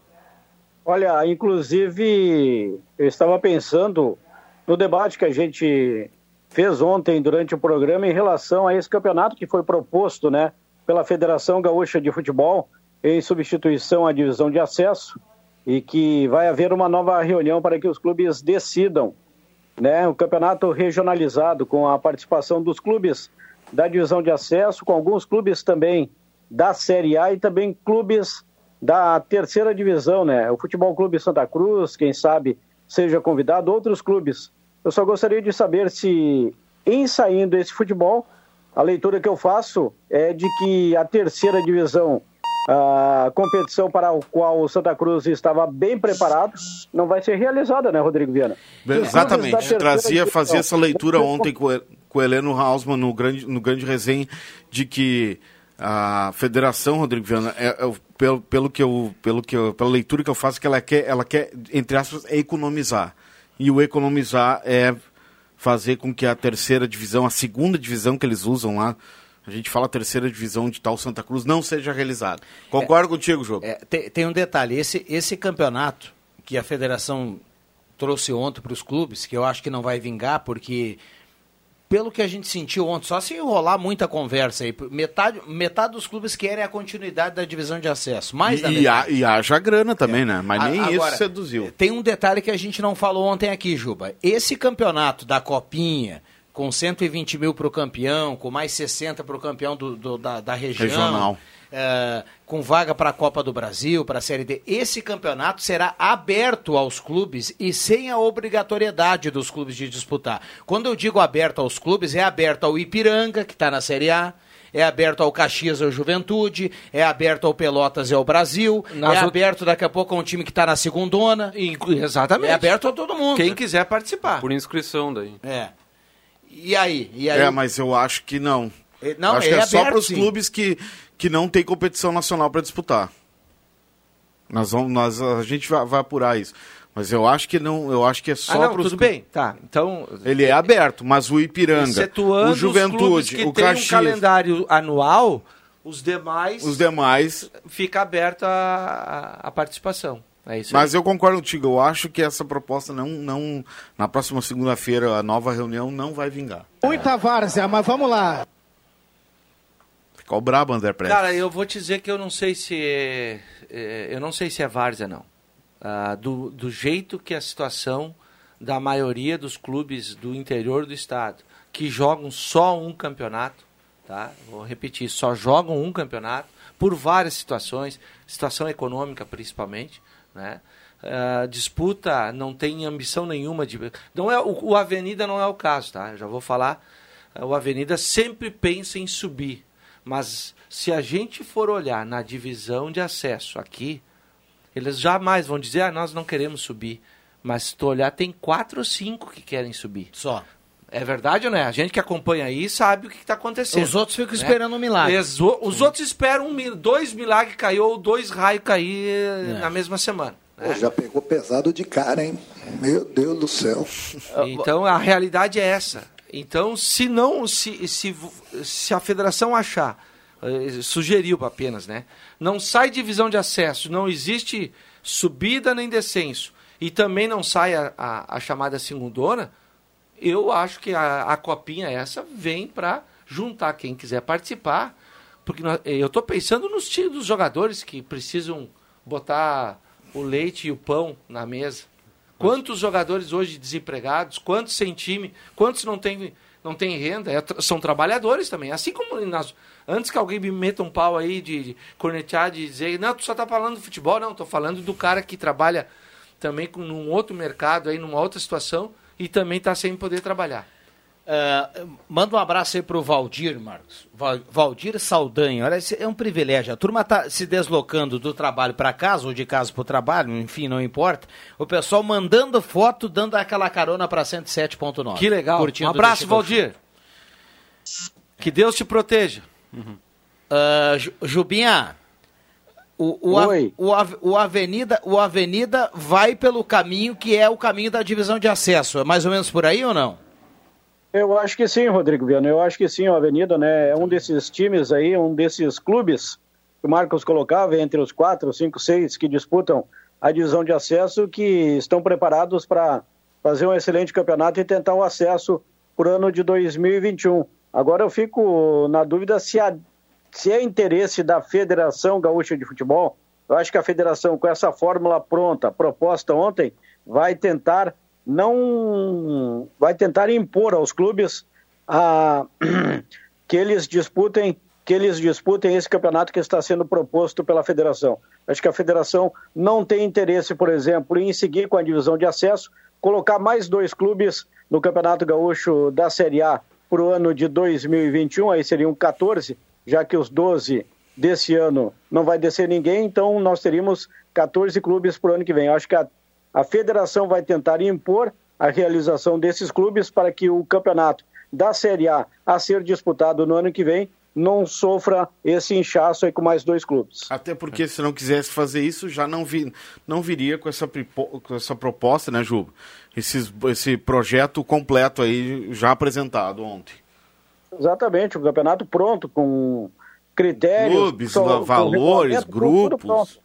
Olha, inclusive, eu estava pensando no debate que a gente fez ontem durante o programa em relação a esse campeonato que foi proposto, né, pela Federação Gaúcha de Futebol em substituição à divisão de acesso e que vai haver uma nova reunião para que os clubes decidam, né, o campeonato regionalizado com a participação dos clubes da divisão de acesso, com alguns clubes também da Série A e também clubes da terceira divisão, né? O Futebol Clube Santa Cruz, quem sabe seja convidado, outros clubes. Eu só gostaria de saber se, em saindo esse futebol, a leitura que eu faço é de que a terceira divisão, a competição para a qual o Santa Cruz estava bem preparado, não vai ser realizada, né, Rodrigo Viana? Exatamente. Trazia, fazia essa leitura ontem com, o- com o Heleno Hausmann no grande, no grande resenha de que a federação, Rodrigo Viana, é, é pelo, pelo que eu, pelo que eu, pela leitura que eu faço, que ela quer, ela quer, entre aspas, economizar. E o economizar é fazer com que a terceira divisão, a segunda divisão que eles usam lá, a gente fala terceira divisão de tal Santa Cruz, não seja realizada. Concordo contigo, Jogo. É, tem, tem um detalhe, esse, esse campeonato que a federação trouxe ontem para os clubes, que eu acho que não vai vingar, porque pelo que a gente sentiu ontem, só se rolar muita conversa aí, metade, metade dos clubes querem a continuidade da divisão de acesso. Mais e, e, há- e haja grana também, né? Mas A- nem agora, isso seduziu. Tem um detalhe que a gente não falou ontem aqui, Juba. Esse campeonato da Copinha, com 120 mil para o campeão, com mais 60 para o campeão do, do- da, da região, Regional. é, com vaga para a Copa do Brasil, para a Série D, esse campeonato será aberto aos clubes e sem a obrigatoriedade dos clubes de disputar. Quando eu digo aberto aos clubes, é aberto ao Ipiranga, que está na Série A, é aberto ao Caxias ou Juventude, é aberto ao Pelotas e ao Brasil, Nas é out- aberto daqui a pouco a um time que está na segundona. Exatamente. É aberto a todo mundo. Quem quiser participar. Por inscrição daí. É. E aí? E aí? É, mas eu acho que não. É, não, acho é que é só aberto, para os clubes que, que não tem competição nacional para disputar. Nós vamos, nós, a gente vai, vai apurar isso. Mas eu acho que não, eu acho que é só Ah, para os tudo bem. Tá, então... Ele é aberto, mas o Ipiranga, o Juventude, que o tem um Caxias, calendário anual, os demais... os demais. Fica aberta a, a participação. É isso aí. Mas eu concordo contigo, eu acho que essa proposta não, não na próxima segunda-feira, a nova reunião não vai vingar. Muita várzea, mas vamos lá. Fica o brabo, André Prestes. Cara, eu vou te dizer que eu não sei se é, é, eu não sei se é várzea não. Ah, do, do jeito que a situação da maioria dos clubes do interior do estado que jogam só um campeonato, tá? Vou repetir, só jogam um campeonato por várias situações, situação econômica principalmente, né? Ah, disputa não tem ambição nenhuma de não é o, o Avenida não é o caso, tá? Eu já vou falar. Ah, O Avenida sempre pensa em subir, mas se a gente for olhar na divisão de acesso aqui, eles jamais vão dizer, ah, nós não queremos subir. Mas se tu olhar, tem quatro ou cinco que querem subir. Só. É verdade ou não é? A gente que acompanha aí sabe o que está acontecendo. Os outros ficam né? esperando um milagre. Ex- os outros esperam um, dois milagres cair ou dois raios cair eh, na mesma semana. Pô, já pegou pesado de cara, hein? Meu Deus do céu. Então a realidade é essa. Então, se não, se, se, se a federação achar, eh, sugeriu apenas, né? Não sai divisão de acesso, não existe subida nem descenso, e também não sai a, a, a chamada segundona, eu acho que a, a copinha essa vem para juntar quem quiser participar, porque nós- eu estou pensando nos dos jogadores que precisam botar o leite e o pão na mesa. Quantos jogadores hoje desempregados, quantos sem time, quantos não têm não tem renda, é são trabalhadores também. Assim como nas- antes que alguém me meta um pau aí de, de cornetear, de dizer, não, tu só tá falando do futebol, não, tô falando do cara que trabalha também com num outro mercado aí, numa outra situação e também tá sem poder trabalhar. Ah, manda um abraço aí pro Valdir, Marcos. Val- Valdir Saldanha. Olha, é um privilégio. A turma tá se deslocando do trabalho para casa ou de casa para o trabalho, enfim, não importa. O pessoal mandando foto, dando aquela carona para 107.9. Que legal. Curtindo um abraço, Valdir. Que Deus te proteja. Ah, Ju- Jubinha, o, o, a- o, o Avenida, o Avenida vai pelo caminho que é o caminho da divisão de acesso. É mais ou menos por aí ou não? Eu acho que sim, Rodrigo Viana. Eu acho que sim, o Avenida, né? É um desses times aí, um desses clubes que o Marcos colocava entre os quatro, cinco, seis que disputam a divisão de acesso, que estão preparados para fazer um excelente campeonato e tentar o acesso por ano de 2021. Agora eu fico na dúvida se, há- se é interesse da Federação Gaúcha de Futebol. Eu acho que a federação, com essa fórmula pronta, proposta ontem, vai tentar não vai tentar impor aos clubes a, [clears throat] que eles disputem que eles disputem esse campeonato que está sendo proposto pela federação. Acho que a federação não tem interesse, por exemplo, em seguir com a divisão de acesso, colocar mais dois clubes no Campeonato Gaúcho da Série A para o ano de 2021, aí seriam 14, já que os 12 desse ano não vai descer ninguém, então nós teríamos 14 clubes para o ano que vem. Eu acho que a, a federação vai tentar impor a realização desses clubes para que o campeonato da Série A a ser disputado no ano que vem não sofra esse inchaço aí com mais dois clubes. Até porque se não quisesse fazer isso, já não, vi, não viria com essa, com essa proposta, né, Juba? Esses, esse projeto completo aí já apresentado ontem. Exatamente, o campeonato pronto, com critérios, Clubes, só- valores, grupos.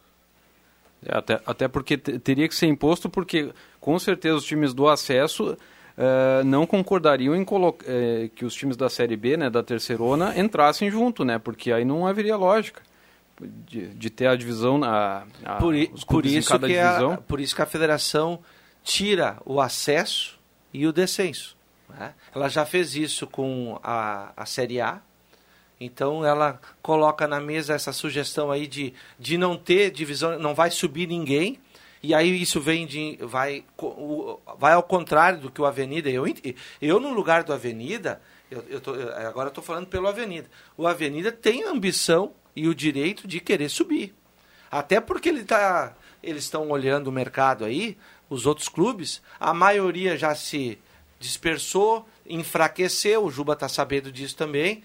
É, até, até porque te- teria que ser imposto, porque com certeza os times do acesso eh, não concordariam em colo- eh, que os times da Série B, né, da terceirona, entrassem junto, né? Porque aí não haveria lógica de, de ter a divisão na a, por, i- os por isso cada que a, divisão. por isso que a federação tira o acesso e o descenso. Né? Ela já fez isso com a, a Série A. Então ela coloca na mesa essa sugestão aí de, de não ter divisão, não vai subir ninguém. E aí isso vem de vai vai ao contrário do que o Avenida. Eu eu no lugar do Avenida, eu, eu tô- agora estou falando pelo Avenida. O Avenida tem a ambição e o direito de querer subir. Até porque ele tá, eles estão olhando o mercado aí, os outros clubes, a maioria já se dispersou, enfraqueceu, o Juba está sabendo disso também.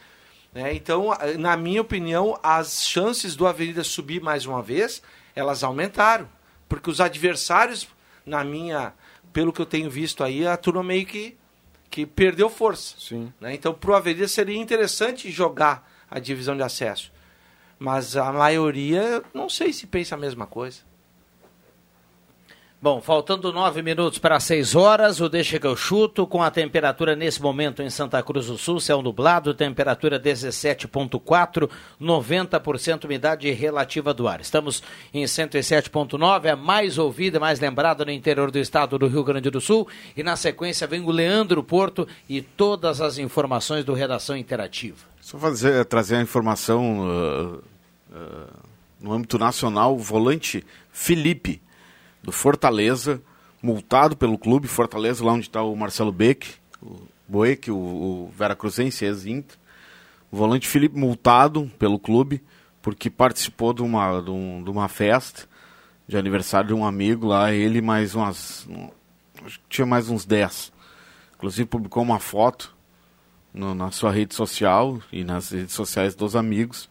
né? Então, na minha opinião, as chances do Avenida subir mais uma vez, elas aumentaram. Porque os adversários, na minha, pelo que eu tenho visto aí, a turma meio que, que perdeu força. Sim. né? Então, para o Avenida seria interessante jogar a divisão de acesso. Mas a maioria, não sei se pensa a mesma coisa. Bom, faltando nove minutos para seis horas, o Deixa que eu chuto, com a temperatura nesse momento em Santa Cruz do Sul, céu nublado, temperatura 17.4, 90% umidade relativa do ar. Estamos em 107.9, a mais ouvida, mais lembrada no interior do estado do Rio Grande do Sul. E na sequência vem o Leandro Porto e todas as informações do Redação Interativa. Só fazer, trazer a informação uh, uh, no âmbito nacional, o volante Felipe, do Fortaleza, multado pelo clube Fortaleza, lá onde está o Marcelo Beck, o Boeck, o, o Veracruzense, ex-Inter. O volante Felipe multado pelo clube, porque participou de uma, de, um- de uma festa de aniversário de um amigo lá, ele mais umas... um- acho que tinha mais uns 10. Inclusive publicou uma foto no- na sua rede social e nas redes sociais dos amigos.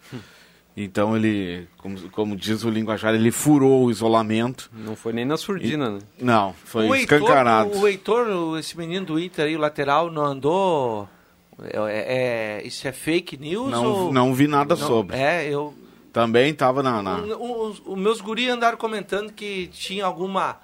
Então ele, como, como diz o linguajar, ele furou o isolamento. Não foi nem na surdina, né? Não, foi o Heitor, escancarado. o Heitor, o- esse menino do Inter aí, o lateral, não andou. É, é- isso é fake news? Não, ou... não vi nada Não, sobre. É, eu. Também estava na, na- Os, os meus guris andaram comentando que tinha alguma.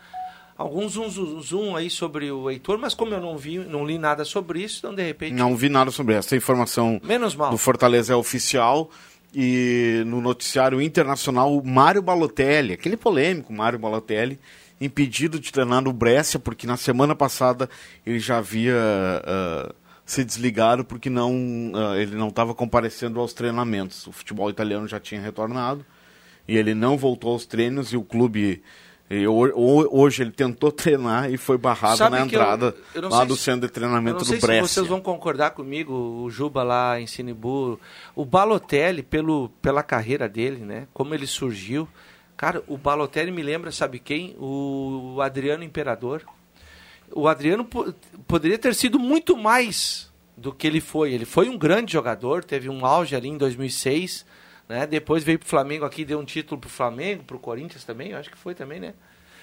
Algum zoom, zoom, zoom aí sobre o Heitor, mas como eu não vi, não li nada sobre isso, então de repente. Não vi nada sobre essa informação Menos mal. do Fortaleza é oficial. E no noticiário internacional Mário Balotelli, aquele polêmico Mário Balotelli, impedido de treinar no Brescia, porque na semana passada ele já havia uh, se desligado porque não, uh, ele não estava comparecendo aos treinamentos. O futebol italiano já tinha retornado e ele não voltou aos treinos e o clube e hoje ele tentou treinar e foi barrado Sabe na entrada eu, eu lá do centro de treinamento do Brescia. não sei se vocês vão concordar comigo, o Juba lá em Sinibu, o Balotelli, pelo, pela carreira dele, né? Como ele surgiu. Cara, o Balotelli me lembra, sabe quem? O Adriano Imperador. O Adriano poderia ter sido muito mais do que ele foi. Ele foi um grande jogador, teve um auge ali em 2006 né? Depois veio pro Flamengo aqui, deu um título pro Flamengo, pro Corinthians também, acho que foi também, né?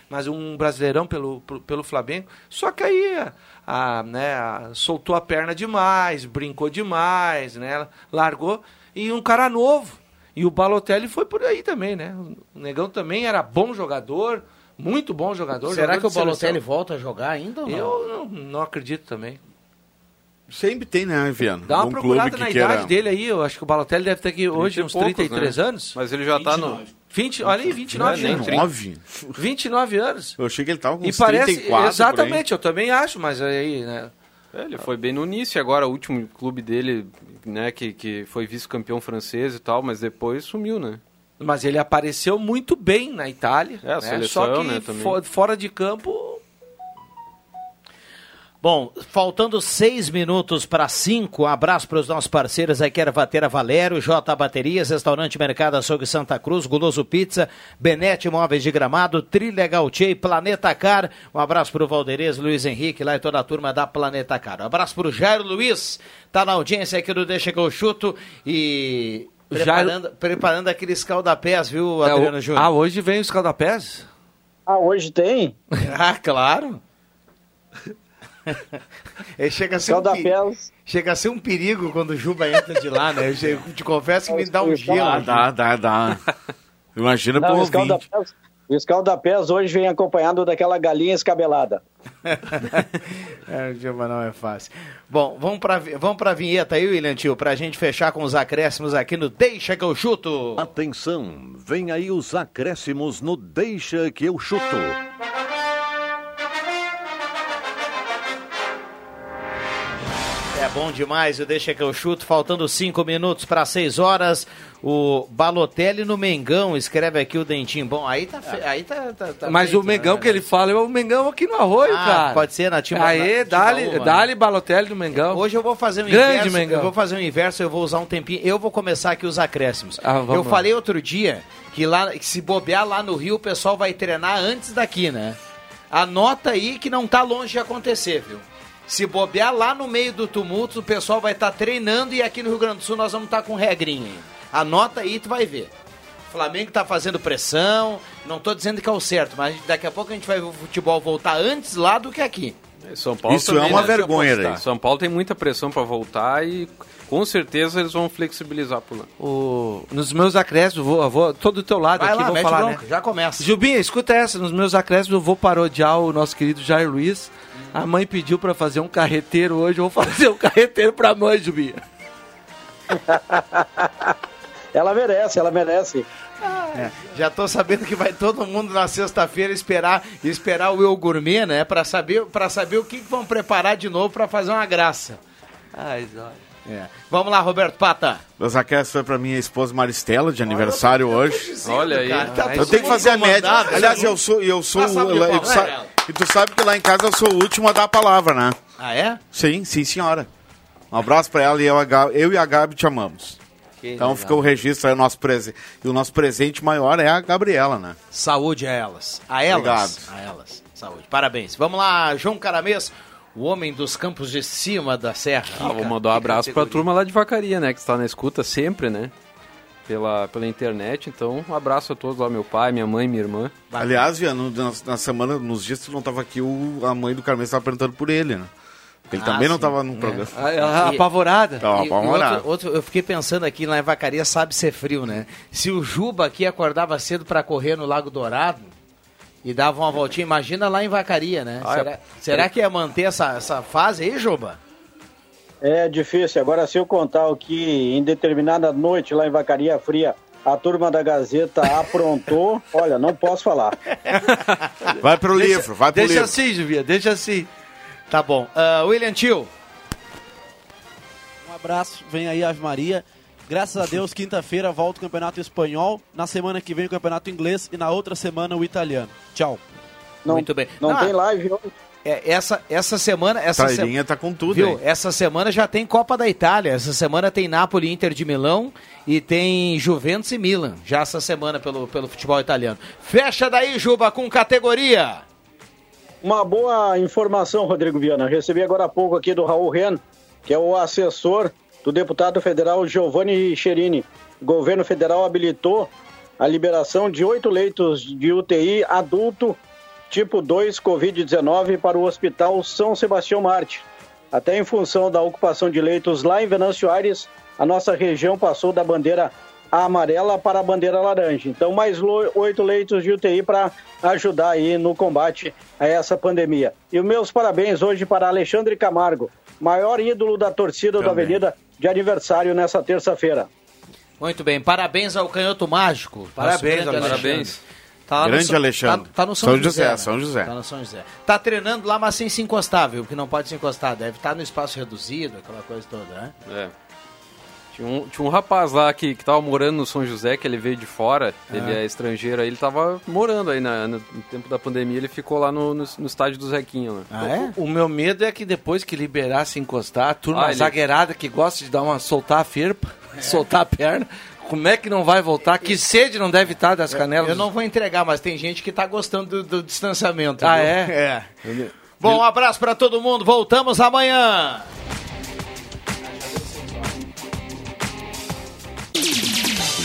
Mas um brasileirão pelo, pelo Flamengo. Só que aí a, a né, a, soltou a perna demais, brincou demais, né? Largou. E um cara novo. E o Balotelli foi por aí também, né? O Negão também era bom jogador, muito bom jogador. Será jogador que o Balotelli volta a jogar ainda? Ou não? Eu não, não acredito também. Sempre tem, né, Viano? Dá uma um procurada na queira... idade dele aí. Eu acho que o Balotelli deve ter aqui hoje uns poucos, 33 né? anos. Mas ele já 29. tá no. 20, olha aí, 29 não, anos. 29? 29 anos. Eu achei que ele tava com e uns parece, 34 Exatamente, eu também acho, mas aí, né? É, ele foi bem no início, agora o último clube dele, né, que, que foi vice-campeão francês e tal, mas depois sumiu, né? Mas ele apareceu muito bem na Itália. É, a né? seleção, Só que né, também. fora de campo Bom, faltando seis minutos para cinco, um abraço para os nossos parceiros aqui, Ervatera Valério, J Baterias, Restaurante Mercado Açougue Santa Cruz, Guloso Pizza, Benete Móveis de Gramado, Trilegal Tchê, Planeta Car. Um abraço para o Valderez, Luiz Henrique, lá e toda a turma da Planeta Car. Um abraço para o Jairo Luiz, tá na audiência aqui do Deixa que eu chuto e preparando, Jairo... preparando aquele escaldapés, viu, Adriano é, Júnior? Ah, hoje vem o escaldapés? Ah, hoje tem? [laughs] ah, claro. [laughs] é, chega, a ser um perigo, chega a ser um perigo quando o Juba entra de lá, né? Eu te confesso que me dá um gelo. Ah, dá, dá, dá. Imagina Não, pro ouvinte. O escaldapés hoje vem acompanhado daquela galinha escabelada. [laughs] é, o Juba não é fácil. Bom, vamos para vamos a vinheta aí, William Tio, para a gente fechar com os acréscimos aqui no Deixa que eu chuto. Atenção, vem aí os acréscimos no Deixa que eu chuto. Bom demais, eu deixa que eu chuto, faltando cinco minutos para seis horas. O Balotelli no Mengão, escreve aqui o Dentinho. Bom, aí tá. Fe... Aí tá, tá, tá Mas feito, o Mengão né? que ele fala é o Mengão aqui no Arroio, ah, cara. Pode ser na Timba. Aí, dá-lhe dá Balotelli no Mengão. Hoje eu vou fazer um Grande inverso. Mengão. Eu vou fazer um inverso, eu vou usar um tempinho. Eu vou começar aqui os acréscimos. Ah, eu falei outro dia que lá, que se bobear lá no Rio, o pessoal vai treinar antes daqui, né? Anota aí que não tá longe de acontecer, viu? Se bobear lá no meio do tumulto, o pessoal vai estar tá treinando e aqui no Rio Grande do Sul nós vamos estar tá com regrinha. Anota aí, tu vai ver. O Flamengo está fazendo pressão, não estou dizendo que é o certo, mas daqui a pouco a gente vai ver o futebol voltar antes lá do que aqui. São Paulo Isso também, é uma né, vergonha, né? São Paulo tem muita pressão para voltar e com certeza eles vão flexibilizar por lá. O... Nos meus acréscimos, vou, vou todo do teu lado Vai aqui, lá, vou falar, né? Já começa. Jubinha, escuta essa. Nos meus acréscimos, eu vou parodiar o nosso querido Jair Luiz. A mãe pediu para fazer um carreteiro hoje, eu vou [laughs] fazer um carreteiro pra mãe, Jubinha. [laughs] ela merece, ela merece. É, já tô sabendo que vai todo mundo na sexta-feira esperar esperar o Eu Gourmet, né? Pra saber, pra saber o que, que vão preparar de novo para fazer uma graça. Ai, olha. É. Vamos lá, Roberto Pata. Meus aquelas foi pra minha esposa Maristela, de aniversário Olha, hoje. Dizendo, Olha aí. Cara, tá eu tenho que fazer a média. Aliás, eu sou. Eu sou o, tu sabe, e tu sabe que lá em casa eu sou o último a dar a palavra, né? Ah, é? Sim, sim, senhora. Um abraço pra ela e eu, eu e a Gabi te amamos. Que então legal. fica o registro aí, o nosso presente. E o nosso presente maior é a Gabriela, né? Saúde a elas. A elas. Obrigado. A elas. Saúde. Parabéns. Vamos lá, João Caramês o homem dos campos de cima da serra. Ah, vou mandar um abraço para a turma lá de Vacaria, né? Que está na escuta sempre, né? Pela, pela internet, então um abraço a todos lá, meu pai, minha mãe, minha irmã. Aliás, Viano, na, na semana, nos dias que tu não estava aqui, o, a mãe do Carmen estava perguntando por ele, né? Ele ah, também não estava no é. programa. Ela apavorada. Tava apavorada. Outro, outro, eu fiquei pensando aqui em Vacaria, sabe ser frio, né? Se o Juba aqui acordava cedo para correr no Lago Dourado, e dava uma voltinha. Imagina lá em Vacaria, né? Ah, será, é... será que ia manter essa, essa fase aí, Juba? É difícil. Agora, se eu contar o que em determinada noite lá em Vacaria Fria a turma da Gazeta [laughs] aprontou, olha, não posso falar. Vai pro Deixa- livro, vai pro deixa livro. assim, Juvia, deixa assim. Tá bom. Ah, William Tio. Um abraço, vem aí Ave Maria. Graças a Deus, quinta-feira volta o Campeonato Espanhol, na semana que vem o Campeonato Inglês e na outra semana o Italiano. Tchau. Muito bem. Não Ah, tem live hoje. É, essa, essa semana. Essa Trailinha se- tá com tudo Viu? Essa semana já tem Copa da Itália. Essa semana tem Napoli Inter de Milão e tem Juventus e Milan. Já essa semana pelo, pelo futebol italiano. Fecha daí, Juba, com categoria. Uma boa informação, Rodrigo Viana. Recebi agora há pouco aqui do Raul Ren, que é o assessor do deputado federal Giovanni Cherini. O governo federal habilitou a liberação de oito leitos de UTI adulto tipo 2 Covid-19 para o Hospital São Sebastião Marte. Até em função da ocupação de leitos lá em Venâncio Aires, a nossa região passou da bandeira amarela para a bandeira laranja. Então, mais oito leitos de UTI para ajudar aí no combate a essa pandemia. E os meus parabéns hoje para Alexandre Camargo, maior ídolo da torcida da Também. Avenida de aniversário nessa terça-feira. Muito bem, parabéns ao Canhoto Mágico. Parabéns, Nosso grande Alexandre. Alexandre. Tá Grande São- Alexandre. Tá, tá no São, São José. José, né? São José. Tá no São José. Tá treinando lá, mas sem se encostar, viu? Porque não pode se encostar. Deve estar no espaço reduzido, aquela coisa toda, né? É. Tinha um, tinha um rapaz lá que, que tava morando no São José, que ele veio de fora, ele Ah. é estrangeiro, aí ele tava morando aí na- no, no tempo da pandemia, ele ficou lá no, no, no estádio do Zequinha. Lá. Ah, O, o meu medo é que depois que liberar, se encostar, a turma Ah, ele- zagueirada que gosta de dar uma soltar a firpa, [laughs] soltar a perna, como é que não vai voltar? Que sede não deve estar das canelas? Eu não vou entregar, mas tem gente que tá gostando do, do distanciamento. Ah, viu? é? É. Bom, um abraço pra todo mundo. Voltamos amanhã.